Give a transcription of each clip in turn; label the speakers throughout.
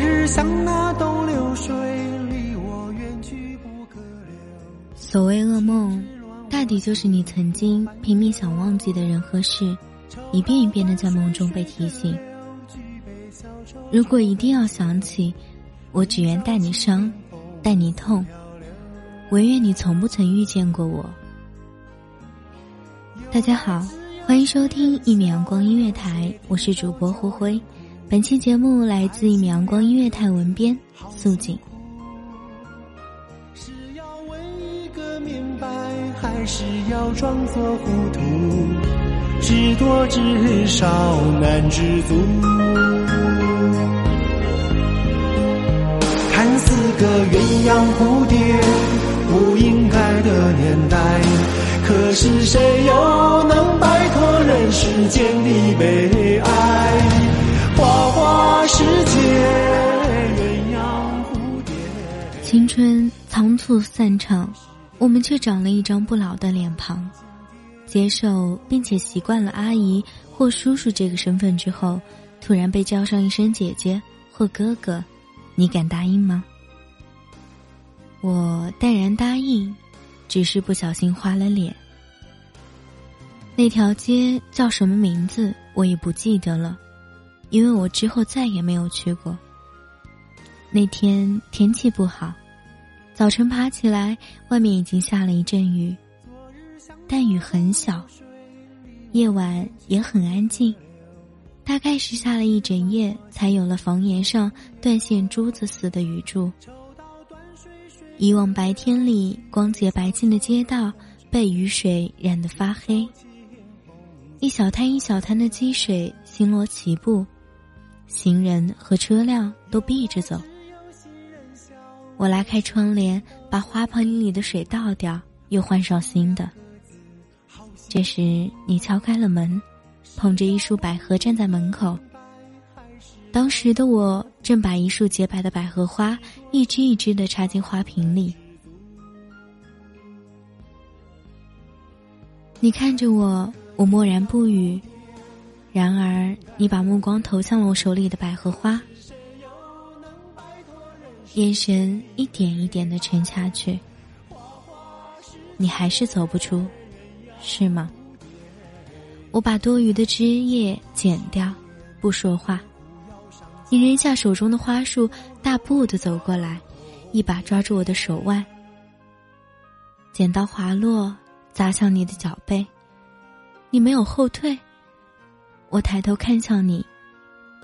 Speaker 1: 日像那东流水，离我远去不可留。
Speaker 2: 所谓噩梦，大抵就是你曾经拼命想忘记的人和事，一遍一遍的在梦中被提醒。如果一定要想起，我只愿带你伤，带你痛，唯愿你从不曾遇见过我。大家好，欢迎收听一米阳光音乐台，我是主播胡辉。本期节目来自一米阳光音乐台文编素锦。
Speaker 1: 是要问一个明白，还是要装作糊涂？知多知少难知足。看似个鸳鸯蝴蝶，不应该的年代，可是谁又能摆脱人世间的悲哀？世界，鸳鸯蝴蝶。
Speaker 2: 青春仓促散场，我们却长了一张不老的脸庞。接受并且习惯了阿姨或叔叔这个身份之后，突然被叫上一声姐姐或哥哥，你敢答应吗？我淡然答应，只是不小心花了脸。那条街叫什么名字，我也不记得了，因为我之后再也没有去过。那天天气不好，早晨爬起来，外面已经下了一阵雨，但雨很小，夜晚也很安静，大概是下了一整夜，才有了房檐上断线珠子似的雨柱。以往白天里光洁白净的街道，被雨水染得发黑，一小滩一小滩的积水星罗棋布，行人和车辆都避着走。我拉开窗帘，把花盆里的水倒掉，又换上新的。这时，你敲开了门，捧着一束百合站在门口。当时的我正把一束洁白的百合花一支一支的插进花瓶里。你看着我，我默然不语。然而，你把目光投向了我手里的百合花。眼神一点一点的沉下去，你还是走不出，是吗？我把多余的枝叶剪掉，不说话。你扔下手中的花束，大步的走过来，一把抓住我的手腕。剪刀滑落，砸向你的脚背，你没有后退。我抬头看向你，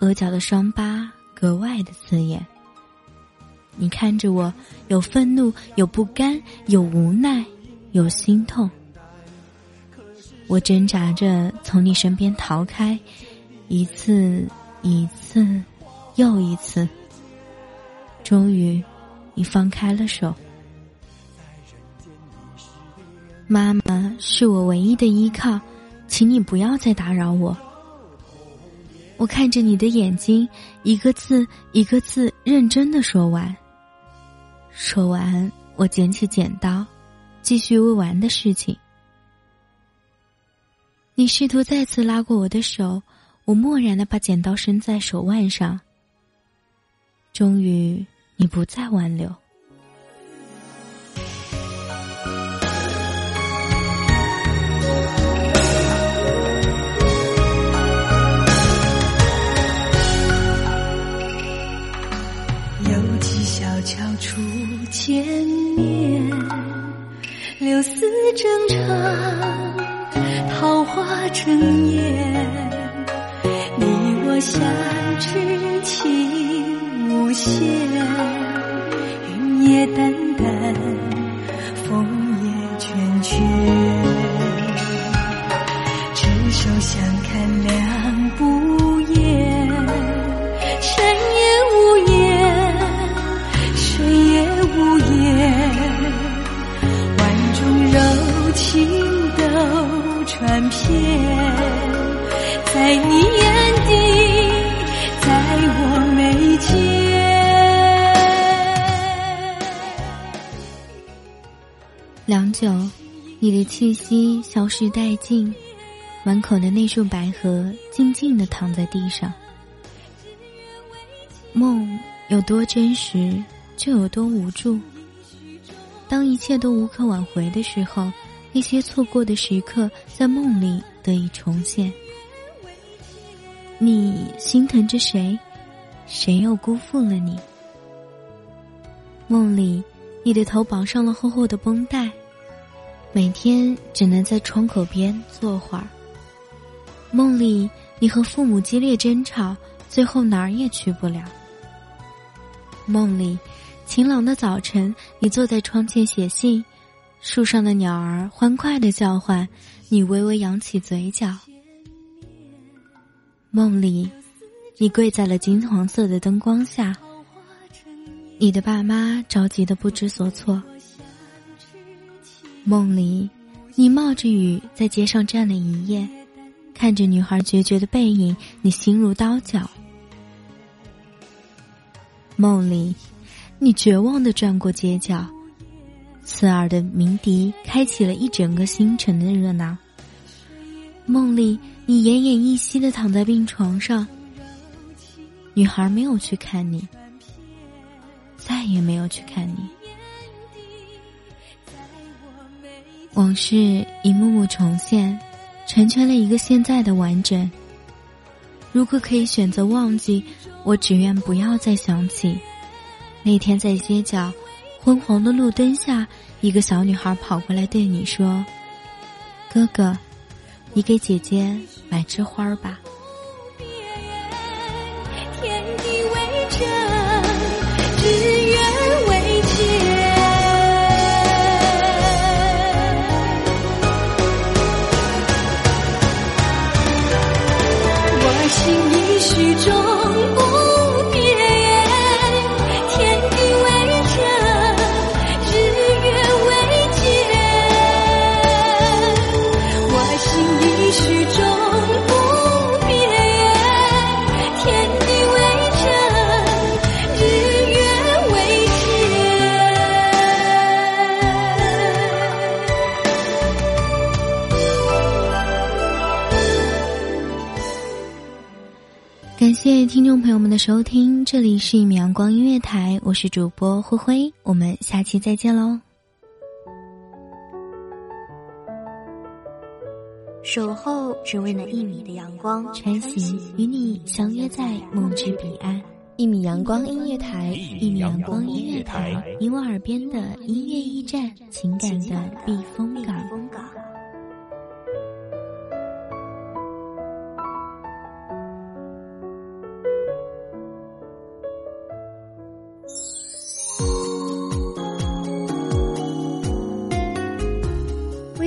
Speaker 2: 额角的伤疤格外的刺眼。你看着我，有愤怒，有不甘，有无奈，有心痛。我挣扎着从你身边逃开，一次，一次，又一次。终于，你放开了手。妈妈是我唯一的依靠，请你不要再打扰我。我看着你的眼睛，一个字一个字认真的说完。说完，我捡起剪刀，继续未完的事情。你试图再次拉过我的手，我漠然的把剪刀伸在手腕上。终于，你不再挽留。
Speaker 3: 有几小桥初见面，柳丝正长，桃花正艳，你我相知情无限，云也淡淡，风在你眼底，在我眉间。
Speaker 2: 良久，你的气息消失殆尽，满口的那束百合静静的躺在地上。梦有多真实，就有多无助。当一切都无可挽回的时候，那些错过的时刻在梦里得以重现。你心疼着谁？谁又辜负了你？梦里，你的头绑上了厚厚的绷带，每天只能在窗口边坐会儿。梦里，你和父母激烈争吵，最后哪儿也去不了。梦里，晴朗的早晨，你坐在窗前写信，树上的鸟儿欢快的叫唤，你微微扬起嘴角。梦里，你跪在了金黄色的灯光下，你的爸妈着急的不知所措。梦里，你冒着雨在街上站了一夜，看着女孩决绝的背影，你心如刀绞。梦里，你绝望的转过街角，刺耳的鸣笛开启了一整个星辰的热闹。梦里，你奄奄一息的躺在病床上，女孩没有去看你，再也没有去看你。往事一幕幕重现，成全了一个现在的完整。如果可以选择忘记，我只愿不要再想起那天在街角昏黄的路灯下，一个小女孩跑过来对你说：“哥哥，你给姐姐买枝花儿吧。”感谢听众朋友们的收听，这里是一米阳光音乐台，我是主播灰灰，我们下期再见喽。
Speaker 4: 守候只为那一米的阳光，
Speaker 2: 穿行与你相约在梦之彼岸。
Speaker 5: 一米阳光音乐台，
Speaker 2: 一米阳光音乐台，你我耳边的音乐驿站，情感的避。
Speaker 4: 风港。